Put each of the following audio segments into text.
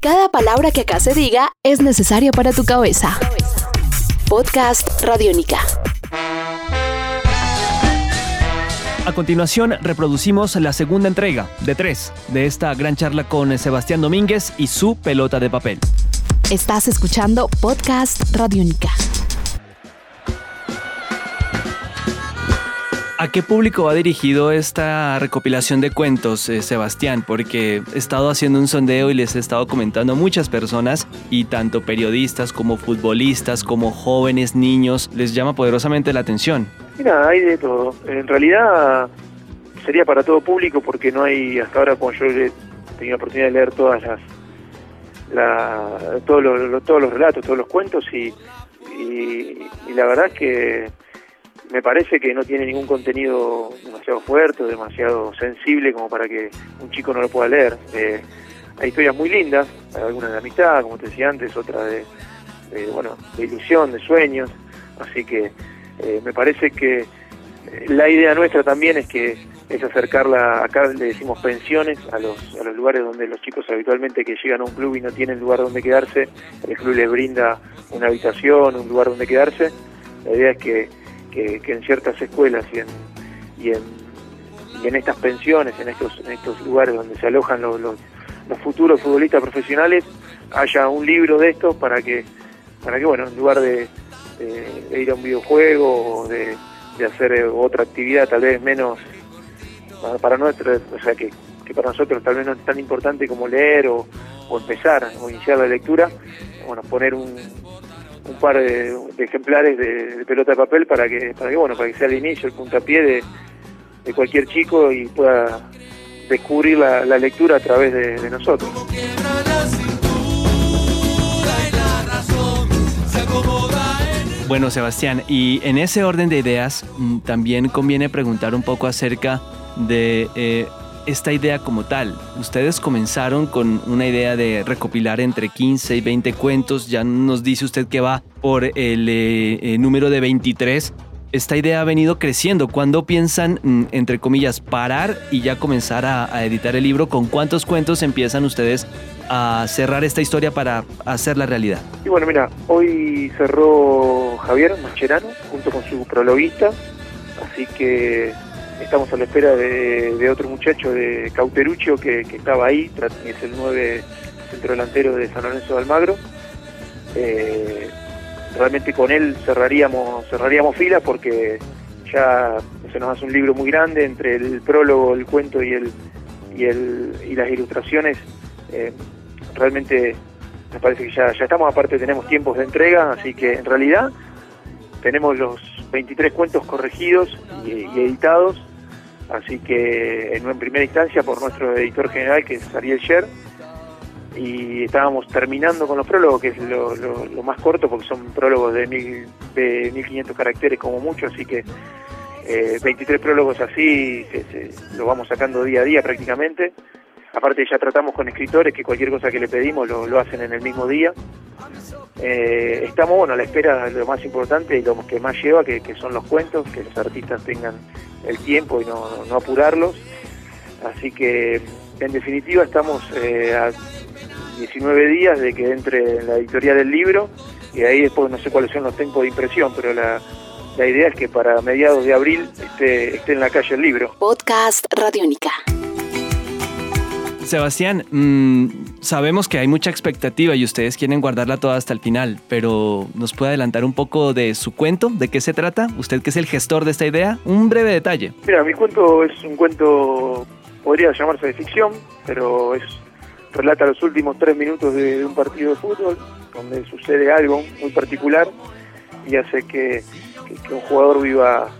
Cada palabra que acá se diga es necesaria para tu cabeza. Podcast Radiónica. A continuación, reproducimos la segunda entrega de tres de esta gran charla con Sebastián Domínguez y su pelota de papel. Estás escuchando Podcast Radiónica. ¿A qué público va dirigido esta recopilación de cuentos, eh, Sebastián? Porque he estado haciendo un sondeo y les he estado comentando a muchas personas y tanto periodistas como futbolistas, como jóvenes, niños, les llama poderosamente la atención. Mira, hay de todo. En realidad sería para todo público porque no hay, hasta ahora como yo he tenido la oportunidad de leer todas las, todos, los, todos los relatos, todos los cuentos y, y la verdad es que me parece que no tiene ningún contenido demasiado fuerte o demasiado sensible como para que un chico no lo pueda leer. Eh, hay historias muy lindas, algunas de amistad, como te decía antes, otras de, bueno, de ilusión, de sueños, así que eh, me parece que eh, la idea nuestra también es que es acercarla, acá le decimos pensiones, a los, a los lugares donde los chicos habitualmente que llegan a un club y no tienen lugar donde quedarse, el club les brinda una habitación, un lugar donde quedarse. La idea es que que, en ciertas escuelas y en, y en, y en estas pensiones, en estos, en estos lugares donde se alojan los, los, futuros futbolistas profesionales, haya un libro de estos para que, para que bueno, en lugar de, ir a un videojuego o de, hacer eh, otra actividad tal vez menos para, nuestro, o sea que, que, para nosotros tal vez no es tan importante como leer o, o empezar o iniciar la lectura, bueno, poner un, un par de, ejemplares de, pelota de papel para que, para que bueno, para que sea el inicio, el puntapié de, de cualquier chico y pueda descubrir la, lectura a través de, nosotros. Bueno, Sebastián, y en ese orden de ideas mm, también conviene preguntar un poco acerca de eh, esta idea como tal? Ustedes comenzaron con una idea de recopilar entre 15 y 20 cuentos, ya nos dice usted que va por el eh, eh, número de 23. Esta idea ha venido creciendo. ¿Cuándo piensan, mm, entre comillas, parar y ya comenzar a, editar el libro? ¿Con cuántos cuentos empiezan ustedes a cerrar esta historia para hacerla realidad? Y bueno, mira, hoy cerró Javier Mascherano junto con su prologuista, así que estamos a la espera de, otro muchacho de Cauterucho que, estaba ahí, es el 9 centro delantero de San Lorenzo de Almagro. Eh, realmente con él cerraríamos, cerraríamos filas porque ya se nos hace un libro muy grande entre el prólogo, el cuento y el y, el, y las ilustraciones. Eh, realmente me parece que ya, ya estamos, aparte tenemos tiempos de entrega, así que en realidad tenemos los 23 cuentos corregidos y editados Así que en, primera instancia por nuestro editor general, que es Ariel Sher, y estábamos terminando con los prólogos, que es lo, más corto, porque son prólogos de, mil, de 1500 caracteres como mucho, así que 23 eh, prólogos así lo vamos sacando día a día prácticamente. Aparte ya tratamos con escritores que cualquier cosa que le pedimos lo, hacen en el mismo día. Eh, estamos bueno a la espera de lo más importante y lo que más lleva, que son los cuentos, que los artistas tengan el tiempo y no, apurarlos. Así que, en definitiva, estamos eh, a 19 días de que entre en la editorial del libro y ahí después no sé cuáles son los tiempos de impresión, pero la, la idea es que para mediados de abril esté, esté en la calle el libro. Podcast Radiónica. Sebastián, mm, sabemos que hay mucha expectativa y ustedes quieren guardarla toda hasta el final, pero ¿nos puede adelantar un poco de su cuento? ¿De qué se trata? Usted que es el gestor de esta idea, un breve detalle. Mira, mi cuento es un cuento, podría llamarse de ficción, pero es relata los últimos tres minutos de, un partido de fútbol, donde sucede algo muy particular y hace que un jugador viva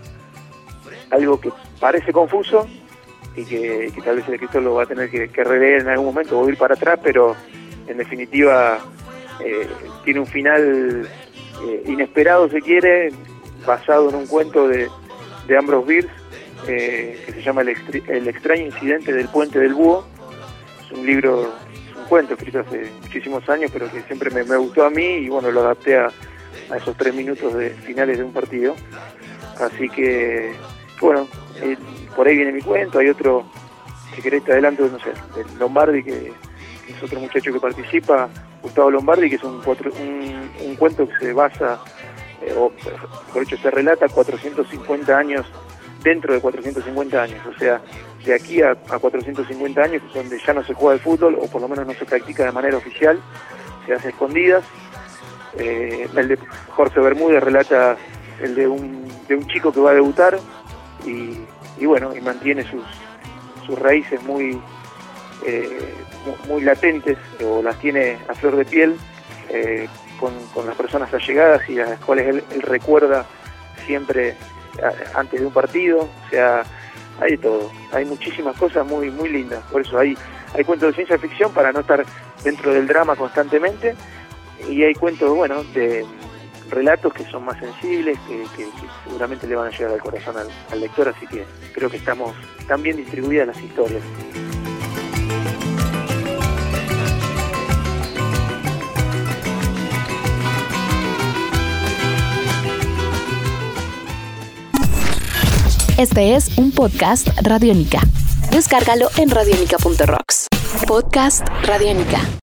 algo que parece confuso, y que, tal vez el escritor lo va a tener que, que, releer en algún momento o ir para atrás, pero en definitiva eh, tiene un final eh, inesperado, se quiere, basado en un cuento de, de Ambrose Bierce, eh, que se llama el, el, extraño incidente del puente del búho. Es un libro, es un cuento escrito hace muchísimos años, pero que siempre me, gustó a mí y bueno, lo adapté a, a esos tres minutos de finales de un partido. Así que, bueno, por ahí viene mi cuento, hay otro, si querés te adelanto, no sé, de Lombardi que, es otro muchacho que participa, Gustavo Lombardi, que es un, un, cuento que se basa, eh, o por hecho se relata 450 años dentro de 450 años, o sea, de aquí a, 450 años, donde ya no se juega el fútbol, o por lo menos no se practica de manera oficial, se hace escondidas. Eh, el de Jorge Bermúdez relata el de un, de un chico que va a debutar y, bueno, y mantiene sus, sus raíces muy, eh, muy latentes o las tiene a flor de piel eh, con, las personas allegadas y las cuales él, recuerda siempre antes de un partido, o sea, hay de todo, hay muchísimas cosas muy muy lindas, por eso hay, hay cuentos de ciencia ficción para no estar dentro del drama constantemente y hay cuentos, bueno, de relatos que son más sensibles, que, seguramente le van a llegar al corazón al, lector, así que creo que estamos tan bien distribuidas las historias. Este es un podcast Radiónica. Descárgalo en radiónica.rocks. Podcast Radiónica.